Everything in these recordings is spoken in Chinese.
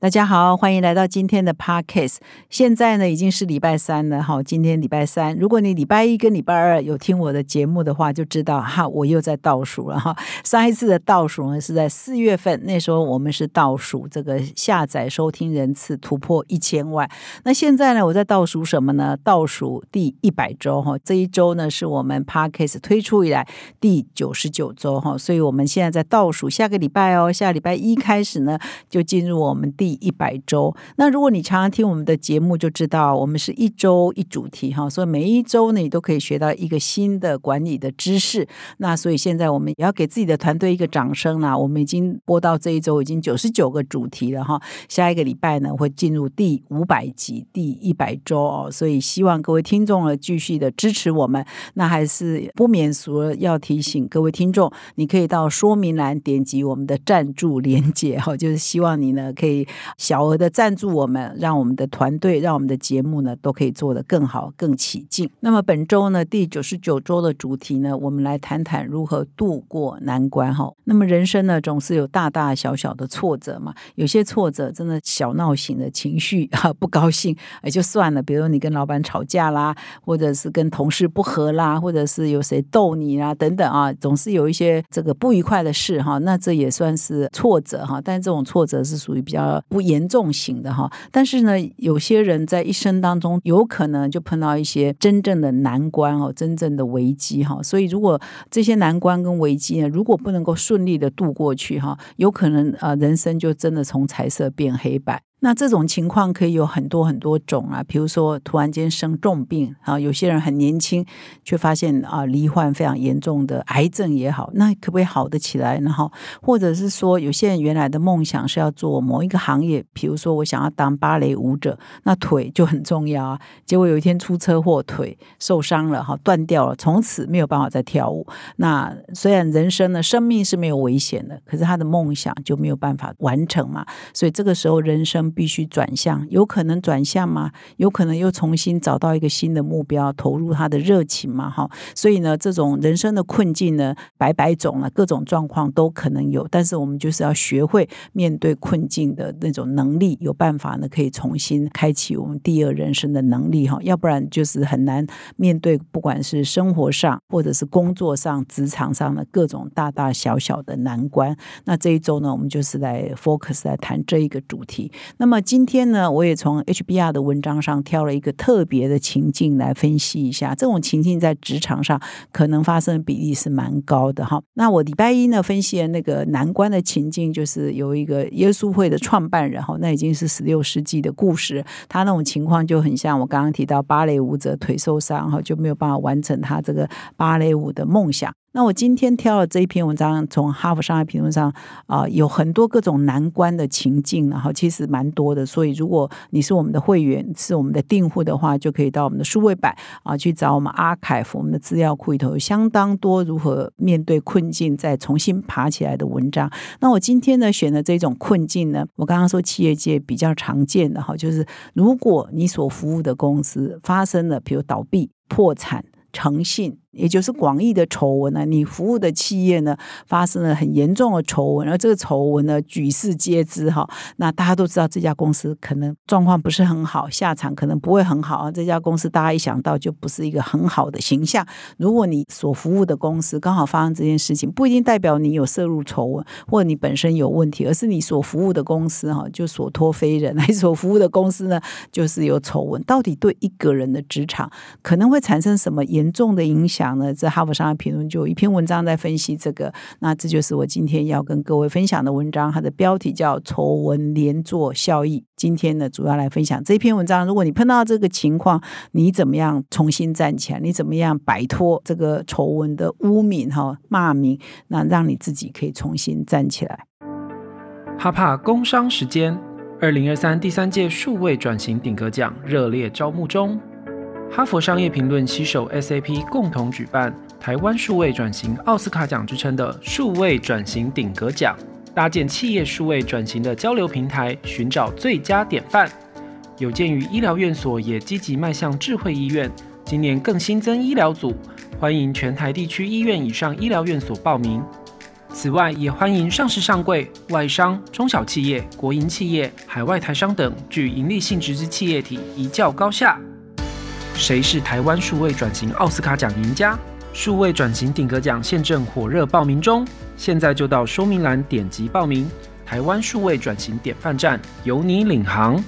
大家好，欢迎来到今天的 podcast。现在呢已经是礼拜三了，哈，今天礼拜三。如果你礼拜一跟礼拜二有听我的节目的话，就知道哈，我又在倒数了哈。上一次的倒数呢是在四月份，那时候我们是倒数这个下载收听人次突破一千万。那现在呢，我在倒数什么呢？倒数第一百周哈，这一周呢是我们 podcast 推出以来第九十九周哈，所以我们现在在倒数下个礼拜哦，下礼拜一开始呢就进入我们第。第一百周，那如果你常常听我们的节目，就知道我们是一周一主题哈，所以每一周呢，你都可以学到一个新的管理的知识。那所以现在我们也要给自己的团队一个掌声啦，我们已经播到这一周已经九十九个主题了哈，下一个礼拜呢会进入第五百集第一百周哦，所以希望各位听众呢继续的支持我们。那还是不免俗要提醒各位听众，你可以到说明栏点击我们的赞助连接哈，就是希望你呢可以。小额的赞助我们，让我们的团队，让我们的节目呢，都可以做得更好、更起劲。那么本周呢，第九十九周的主题呢，我们来谈谈如何度过难关哈。那么人生呢，总是有大大小小的挫折嘛，有些挫折真的小闹型的情绪 哈，不高兴也就算了。比如你跟老板吵架啦，或者是跟同事不和啦，或者是有谁逗你啦等等啊，总是有一些这个不愉快的事哈。那这也算是挫折哈，但这种挫折是属于比较。不严重型的哈，但是呢，有些人在一生当中有可能就碰到一些真正的难关哦，真正的危机哈。所以，如果这些难关跟危机呢，如果不能够顺利的度过去哈，有可能呃，人生就真的从彩色变黑白。那这种情况可以有很多很多种啊，比如说突然间生重病啊，有些人很年轻，却发现啊罹患非常严重的癌症也好，那可不可以好得起来？然后或者是说，有些人原来的梦想是要做某一个行业，比如说我想要当芭蕾舞者，那腿就很重要啊。结果有一天出车祸，腿受伤了哈，断掉了，从此没有办法再跳舞。那虽然人生呢，生命是没有危险的，可是他的梦想就没有办法完成嘛。所以这个时候人生。必须转向，有可能转向吗？有可能又重新找到一个新的目标，投入他的热情嘛？哈，所以呢，这种人生的困境呢，百百种了，各种状况都可能有。但是我们就是要学会面对困境的那种能力，有办法呢，可以重新开启我们第二人生的能力哈。要不然就是很难面对，不管是生活上或者是工作上、职场上的各种大大小小的难关。那这一周呢，我们就是来 focus 来谈这一个主题。那么今天呢，我也从 HBR 的文章上挑了一个特别的情境来分析一下。这种情境在职场上可能发生的比例是蛮高的哈。那我礼拜一呢分析的那个难关的情境，就是有一个耶稣会的创办人哈，那已经是十六世纪的故事。他那种情况就很像我刚刚提到芭蕾舞者腿受伤哈，就没有办法完成他这个芭蕾舞的梦想。那我今天挑了这一篇文章，从哈佛商业评论上啊，有很多各种难关的情境，然后其实蛮多的。所以如果你是我们的会员，是我们的订户的话，就可以到我们的数位版啊去找我们阿凯夫我们的资料库里头有相当多如何面对困境再重新爬起来的文章。那我今天呢选的这种困境呢，我刚刚说企业界比较常见的哈，就是如果你所服务的公司发生了，比如倒闭、破产、诚信。也就是广义的丑闻呢，你服务的企业呢发生了很严重的丑闻，而这个丑闻呢举世皆知哈，那大家都知道这家公司可能状况不是很好，下场可能不会很好啊。这家公司大家一想到就不是一个很好的形象。如果你所服务的公司刚好发生这件事情，不一定代表你有涉入丑闻，或者你本身有问题，而是你所服务的公司哈就所托非人，你所服务的公司呢就是有丑闻。到底对一个人的职场可能会产生什么严重的影响？讲呢，在哈佛商业评论就有一篇文章在分析这个，那这就是我今天要跟各位分享的文章，它的标题叫“丑闻连坐效益”。今天呢，主要来分享这篇文章。如果你碰到这个情况，你怎么样重新站起来？你怎么样摆脱这个丑闻的污名哈骂名？那让你自己可以重新站起来。哈帕工商时间，二零二三第三届数位转型顶格奖热烈招募中。哈佛商业评论携手 SAP 共同举办台湾数位转型奥斯卡奖之称的数位转型顶格奖，搭建企业数位转型的交流平台，寻找最佳典范。有鉴于医疗院所也积极迈向智慧医院，今年更新增医疗组，欢迎全台地区医院以上医疗院所报名。此外，也欢迎上市上柜、外商、中小企业、国营企业、海外台商等具盈利性质之企业体一较高下。谁是台湾数位转型奥斯卡奖赢家？数位转型顶格奖现正火热报名中，现在就到说明栏点击报名。台湾数位转型典范站，由你领航。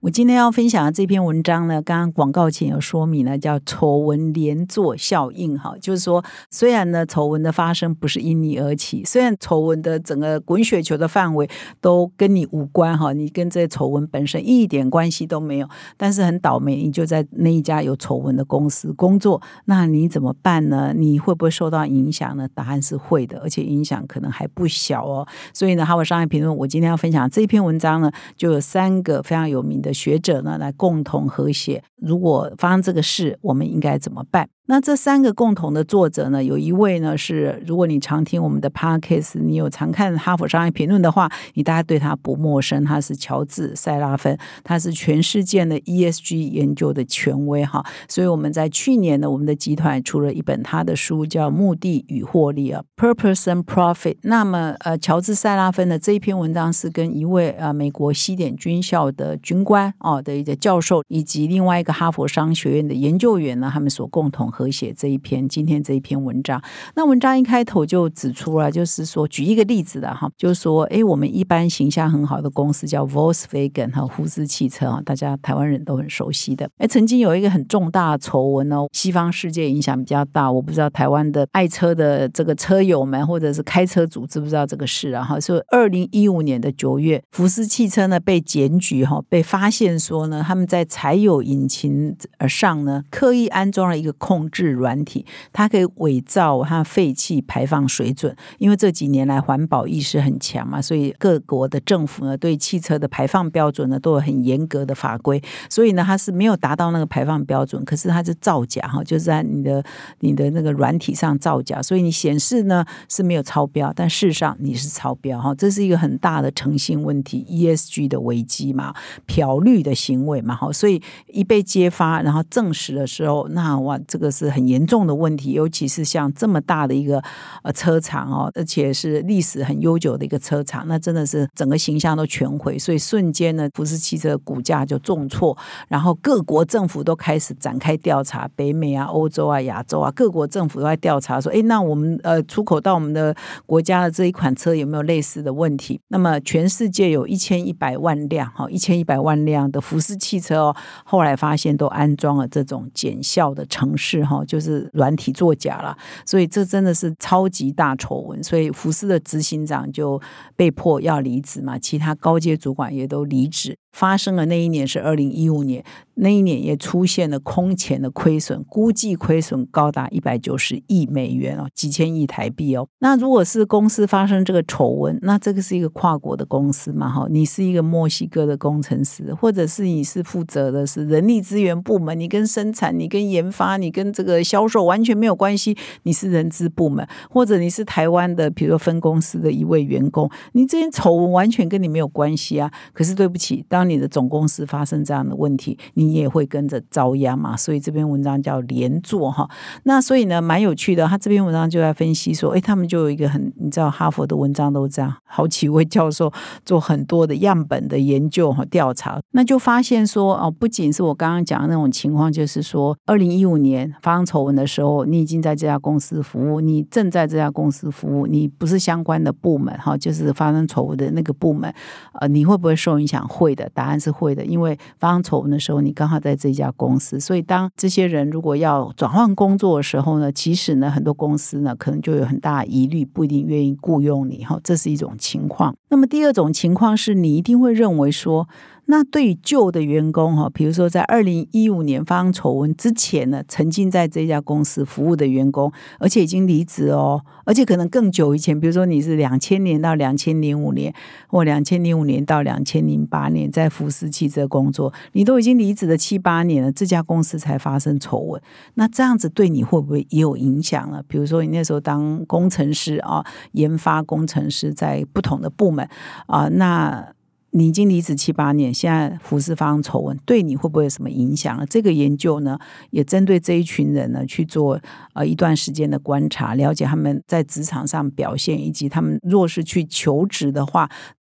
我今天要分享的这篇文章呢，刚刚广告前有说明了，叫丑闻连坐效应。哈，就是说，虽然呢丑闻的发生不是因你而起，虽然丑闻的整个滚雪球的范围都跟你无关，哈，你跟这丑闻本身一点关系都没有，但是很倒霉，你就在那一家有丑闻的公司工作，那你怎么办呢？你会不会受到影响呢？答案是会的，而且影响可能还不小哦。所以呢，哈佛商业评论，我今天要分享这篇文章呢，就有三个非常有名的。学者呢，来共同和谐。如果发生这个事，我们应该怎么办？那这三个共同的作者呢？有一位呢是，如果你常听我们的 podcast，你有常看《哈佛商业评论》的话，你大概对他不陌生。他是乔治·塞拉芬，他是全世界的 ESG 研究的权威哈。所以我们在去年呢，我们的集团出了一本他的书，叫《目的与获利》啊，Purpose and Profit。那么呃，乔治·塞拉芬的这一篇文章是跟一位呃美国西点军校的军官哦的一个教授，以及另外一个哈佛商学院的研究员呢，他们所共同。和写这一篇今天这一篇文章，那文章一开头就指出了，就是说举一个例子的哈，就是说，哎，我们一般形象很好的公司叫 Volkswagen 哈，福斯汽车啊，大家台湾人都很熟悉的。哎，曾经有一个很重大的丑闻哦，西方世界影响比较大，我不知道台湾的爱车的这个车友们或者是开车主知不知道这个事啊？哈，是二零一五年的九月，福斯汽车呢被检举哈，被发现说呢，他们在柴油引擎上呢刻意安装了一个控。控制软体，它可以伪造它废气排放水准。因为这几年来环保意识很强嘛，所以各国的政府呢对汽车的排放标准呢都有很严格的法规。所以呢，它是没有达到那个排放标准，可是它是造假哈，就是在你的你的那个软体上造假，所以你显示呢是没有超标，但事实上你是超标哈，这是一个很大的诚信问题，ESG 的危机嘛，漂绿的行为嘛，哈，所以一被揭发，然后证实的时候，那哇，这个。是很严重的问题，尤其是像这么大的一个呃车厂哦，而且是历史很悠久的一个车厂，那真的是整个形象都全毁，所以瞬间呢，福斯汽车股价就重挫，然后各国政府都开始展开调查，北美啊、欧洲啊、亚洲啊，各国政府都在调查说，哎，那我们呃出口到我们的国家的这一款车有没有类似的问题？那么全世界有一千一百万辆哈，一千一百万辆的福斯汽车哦，后来发现都安装了这种减效的城市。然后，就是软体作假了，所以这真的是超级大丑闻，所以福斯的执行长就被迫要离职嘛，其他高阶主管也都离职。发生的那一年是二零一五年，那一年也出现了空前的亏损，估计亏损高达一百九十亿美元哦，几千亿台币哦。那如果是公司发生这个丑闻，那这个是一个跨国的公司嘛？哈，你是一个墨西哥的工程师，或者是你是负责的是人力资源部门，你跟生产、你跟研发、你跟这个销售完全没有关系，你是人资部门，或者你是台湾的，比如说分公司的一位员工，你这些丑闻完全跟你没有关系啊。可是对不起，当当你的总公司发生这样的问题，你也会跟着遭殃嘛。所以这篇文章叫连坐哈。那所以呢，蛮有趣的。他这篇文章就在分析说，哎，他们就有一个很，你知道，哈佛的文章都这样，好几位教授做很多的样本的研究和调查，那就发现说，哦，不仅是我刚刚讲的那种情况，就是说，二零一五年发生丑闻的时候，你已经在这家公司服务，你正在这家公司服务，你不是相关的部门哈，就是发生丑闻的那个部门，呃，你会不会受影响？会的答案是会的，因为发生丑闻的时候，你刚好在这家公司，所以当这些人如果要转换工作的时候呢，其实呢，很多公司呢可能就有很大疑虑，不一定愿意雇佣你哈，这是一种情况。那么第二种情况是你一定会认为说。那对于旧的员工哈，比如说在二零一五年发生丑闻之前呢，曾经在这家公司服务的员工，而且已经离职哦，而且可能更久以前，比如说你是两千年到两千零五年，或两千零五年到两千零八年在福斯汽车工作，你都已经离职了七八年了，这家公司才发生丑闻，那这样子对你会不会也有影响呢？比如说你那时候当工程师啊，研发工程师在不同的部门啊，那。你已经离职七八年，现在福斯方丑闻，对你会不会有什么影响？这个研究呢，也针对这一群人呢去做呃一段时间的观察，了解他们在职场上表现，以及他们若是去求职的话，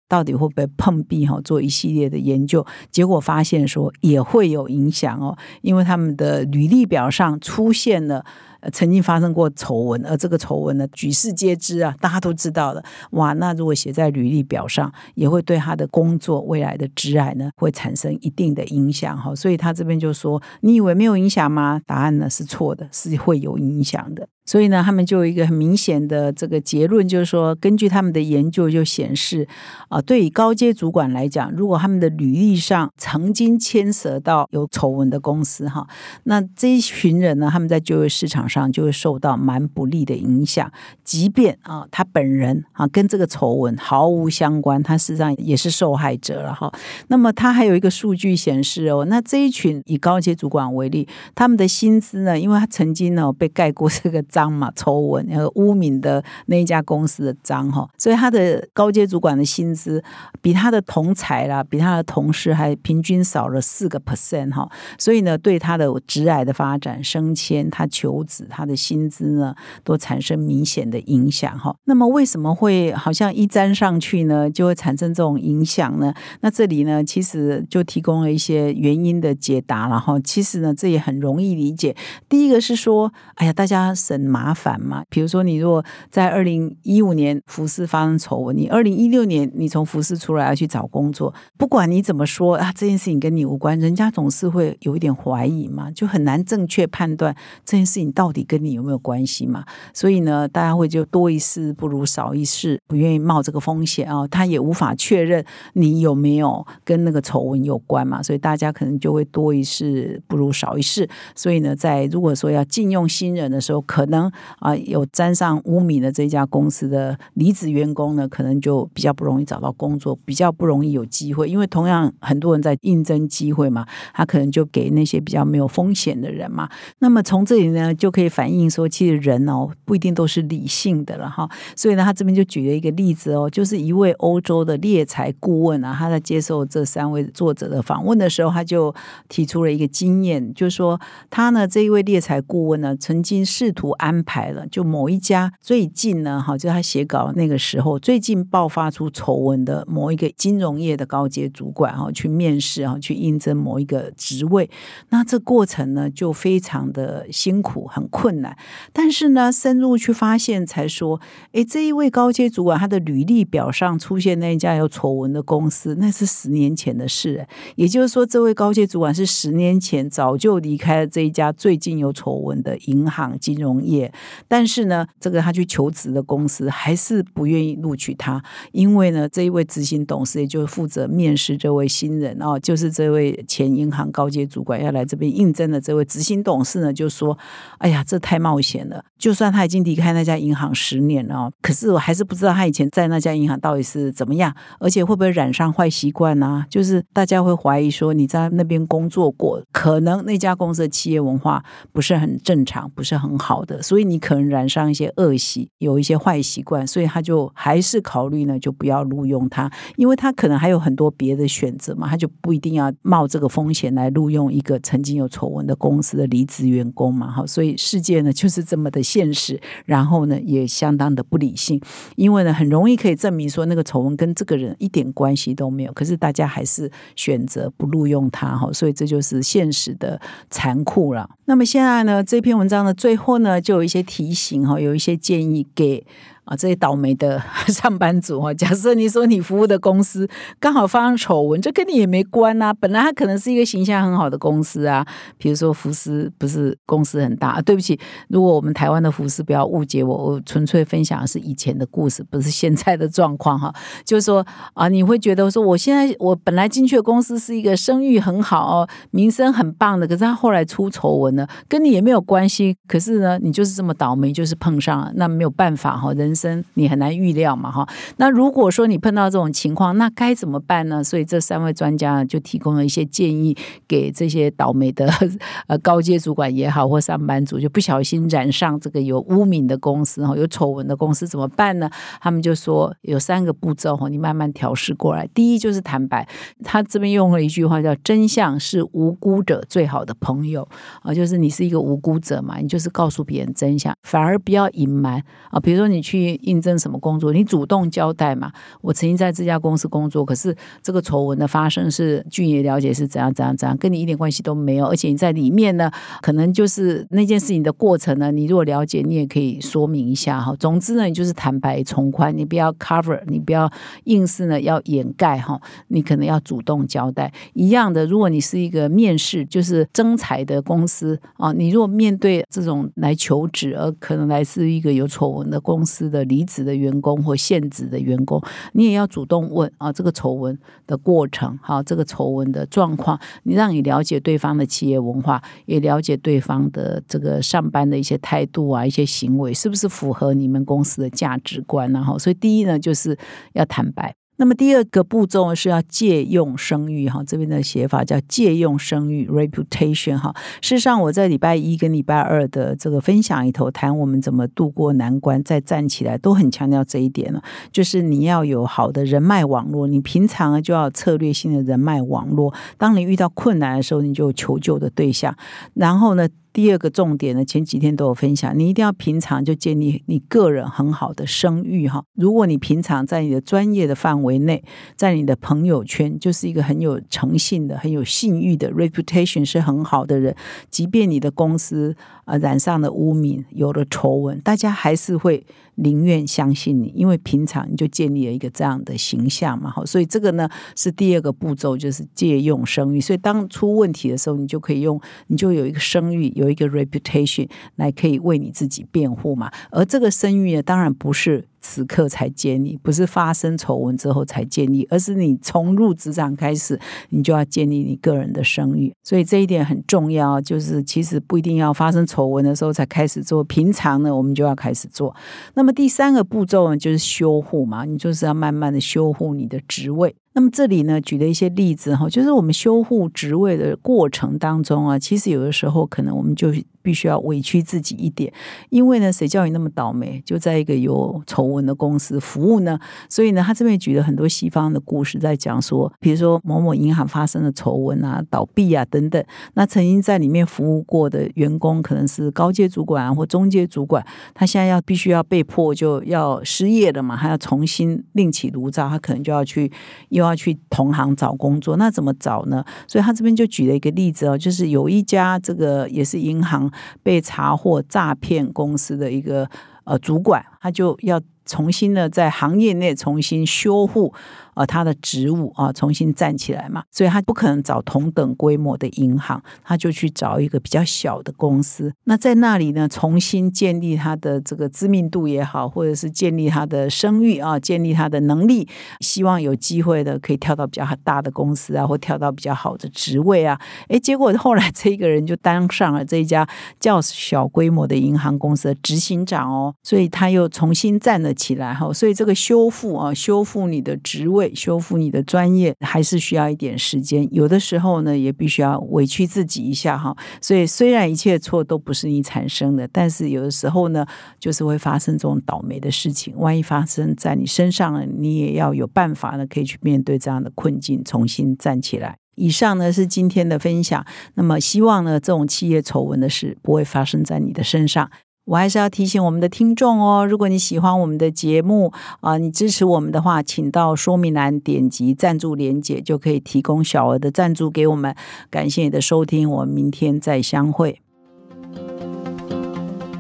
到底会不会碰壁？哈，做一系列的研究，结果发现说也会有影响哦，因为他们的履历表上出现了。呃曾经发生过丑闻，而这个丑闻呢，举世皆知啊，大家都知道了。哇，那如果写在履历表上，也会对他的工作未来的职涯呢，会产生一定的影响哈。所以他这边就说：“你以为没有影响吗？”答案呢是错的，是会有影响的。所以呢，他们就有一个很明显的这个结论，就是说，根据他们的研究就显示，啊，对于高阶主管来讲，如果他们的履历上曾经牵涉到有丑闻的公司，哈，那这一群人呢，他们在就业市场上就会受到蛮不利的影响。即便啊，他本人啊跟这个丑闻毫无相关，他事实上也是受害者了哈。那么他还有一个数据显示哦，那这一群以高阶主管为例，他们的薪资呢，因为他曾经呢被盖过这个。章嘛，丑闻和污名的那一家公司的章哈，所以他的高阶主管的薪资比他的同才啦，比他的同事还平均少了四个 percent 哈，所以呢，对他的职涯的发展、升迁、他求职、他的薪资呢，都产生明显的影响哈。那么为什么会好像一粘上去呢，就会产生这种影响呢？那这里呢，其实就提供了一些原因的解答了哈。其实呢，这也很容易理解。第一个是说，哎呀，大家省。麻烦嘛？比如说，你如果在二零一五年服饰发生丑闻，你二零一六年你从服饰出来要去找工作，不管你怎么说啊，这件事情跟你无关，人家总是会有一点怀疑嘛，就很难正确判断这件事情到到底跟你有没有关系嘛。所以呢，大家会就多一事不如少一事，不愿意冒这个风险啊。他也无法确认你有没有跟那个丑闻有关嘛，所以大家可能就会多一事不如少一事。所以呢，在如果说要禁用新人的时候，可能啊，有沾上污名的这家公司的离职员工呢，可能就比较不容易找到工作，比较不容易有机会。因为同样很多人在应征机会嘛，他可能就给那些比较没有风险的人嘛。那么从这里呢，就可以以反映说，其实人哦不一定都是理性的了哈。所以呢，他这边就举了一个例子哦，就是一位欧洲的猎才顾问啊，他在接受这三位作者的访问的时候，他就提出了一个经验，就是说他呢这一位猎才顾问呢，曾经试图安排了，就某一家最近呢，哈，就他写稿那个时候，最近爆发出丑闻的某一个金融业的高阶主管哈，去面试啊，去应征某一个职位，那这过程呢就非常的辛苦，很困难。但是呢，深入去发现才说，哎，这一位高阶主管他的履历表上出现那一家有丑闻的公司，那是十年前的事。也就是说，这位高阶主管是十年前早就离开了这一家最近有丑闻的银行金融业。但是呢，这个他去求职的公司还是不愿意录取他，因为呢，这一位执行董事也就是负责面试这位新人哦，就是这位前银行高阶主管要来这边应征的这位执行董事呢，就说：“哎呀，这太冒险了！就算他已经离开那家银行十年了，可是我还是不知道他以前在那家银行到底是怎么样，而且会不会染上坏习惯呢？就是大家会怀疑说你在那边工作过，可能那家公司的企业文化不是很正常，不是很好的。”所以你可能染上一些恶习，有一些坏习惯，所以他就还是考虑呢，就不要录用他，因为他可能还有很多别的选择嘛，他就不一定要冒这个风险来录用一个曾经有丑闻的公司的离职员工嘛。哈，所以世界呢就是这么的现实，然后呢也相当的不理性，因为呢很容易可以证明说那个丑闻跟这个人一点关系都没有，可是大家还是选择不录用他哈，所以这就是现实的残酷了。那么现在呢这篇文章的最后呢就。有一些提醒哈，有一些建议给啊，这些倒霉的 上班族哈，假设你说你服务的公司刚好发生丑闻，这跟你也没关啊。本来它可能是一个形象很好的公司啊，比如说福斯不是公司很大。对不起，如果我们台湾的福斯不要误解我，我纯粹分享的是以前的故事，不是现在的状况哈。就是说啊，你会觉得说，我现在我本来进去的公司是一个声誉很好哦、名声很棒的，可是他后来出丑闻了，跟你也没有关系。可是呢，你就是这么倒霉，就是碰上了，那没有办法哈，人生你很难预料嘛哈。那如果说你碰到这种情况，那该怎么办呢？所以这三位专家就提供了一些建议给这些倒霉的 呃高阶主管也好，或上班族，就不小心染上这个有污名的公司哈，有丑闻的公司怎么办呢？他们就说有三个步骤哈，你慢慢调试过来。第一就是坦白，他这边用了一句话叫“真相是无辜者最好的朋友”，啊，就是你是一个无辜者嘛，你就是告诉别人真相，反而不要隐瞒啊。比如说你去应征什么工作，你主动交代嘛。我曾经在这家公司工作，可是这个丑闻的发生是据你了解是怎样怎样怎样，跟你一点关系都没有。而且你在里面呢，可能就是那件事情的过程呢，你如果了解，你也可以说明一下哈。总之呢，你就是坦白从宽，你不要 cover，你不要硬是呢要掩盖哈。你可能要主动交代。一样的，如果你是一个面试就是征才的公司啊，你如果面对这种来求职而可能来自一个有丑闻的公司的离职的员工或现职的员工，你也要主动问啊，这个丑闻的过程，好，这个丑闻的状况，你让你了解对方的企业文化，也了解对方的这个上班的一些态度啊，一些行为是不是符合你们公司的价值观然后，所以第一呢，就是要坦白。那么第二个步骤是要借用声誉哈，这边的写法叫借用声誉 （reputation） 哈。事实上，我在礼拜一跟礼拜二的这个分享里头谈我们怎么度过难关再站起来，都很强调这一点了，就是你要有好的人脉网络，你平常就要策略性的人脉网络，当你遇到困难的时候，你就有求救的对象，然后呢？第二个重点呢，前几天都有分享，你一定要平常就建立你个人很好的声誉哈。如果你平常在你的专业的范围内，在你的朋友圈就是一个很有诚信的、很有信誉的 reputation 是很好的人，即便你的公司啊染上了污名，有了丑闻，大家还是会。宁愿相信你，因为平常你就建立了一个这样的形象嘛，好，所以这个呢是第二个步骤，就是借用声誉。所以当出问题的时候，你就可以用，你就有一个声誉，有一个 reputation 来可以为你自己辩护嘛。而这个声誉呢，当然不是。此刻才建立，不是发生丑闻之后才建立，而是你从入职场开始，你就要建立你个人的声誉。所以这一点很重要，就是其实不一定要发生丑闻的时候才开始做，平常呢我们就要开始做。那么第三个步骤呢，就是修护嘛，你就是要慢慢的修护你的职位。那么这里呢，举了一些例子哈，就是我们修护职位的过程当中啊，其实有的时候可能我们就。必须要委屈自己一点，因为呢，谁叫你那么倒霉，就在一个有丑闻的公司服务呢？所以呢，他这边举了很多西方的故事，在讲说，比如说某某银行发生的丑闻啊、倒闭啊等等，那曾经在里面服务过的员工，可能是高阶主管或中阶主管，他现在要必须要被迫就要失业了嘛，他要重新另起炉灶，他可能就要去又要去同行找工作，那怎么找呢？所以他这边就举了一个例子哦，就是有一家这个也是银行。被查获诈骗公司的一个呃主管，他就要重新呢在行业内重新修复。呃，他的职务啊，重新站起来嘛，所以他不可能找同等规模的银行，他就去找一个比较小的公司。那在那里呢，重新建立他的这个知名度也好，或者是建立他的声誉啊，建立他的能力，希望有机会的可以跳到比较大的公司啊，或跳到比较好的职位啊。诶，结果后来这一个人就当上了这一家较小规模的银行公司的执行长哦，所以他又重新站了起来哈。所以这个修复啊，修复你的职位。修复你的专业还是需要一点时间，有的时候呢，也必须要委屈自己一下哈。所以虽然一切错都不是你产生的，但是有的时候呢，就是会发生这种倒霉的事情。万一发生在你身上了，你也要有办法呢，可以去面对这样的困境，重新站起来。以上呢是今天的分享，那么希望呢，这种企业丑闻的事不会发生在你的身上。我还是要提醒我们的听众哦，如果你喜欢我们的节目啊，你支持我们的话，请到说明栏点击赞助连结，就可以提供小额的赞助给我们。感谢你的收听，我们明天再相会。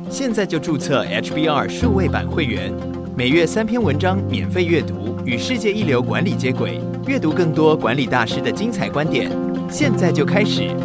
现在就注册 HBR 数位版会员。每月三篇文章免费阅读，与世界一流管理接轨，阅读更多管理大师的精彩观点。现在就开始，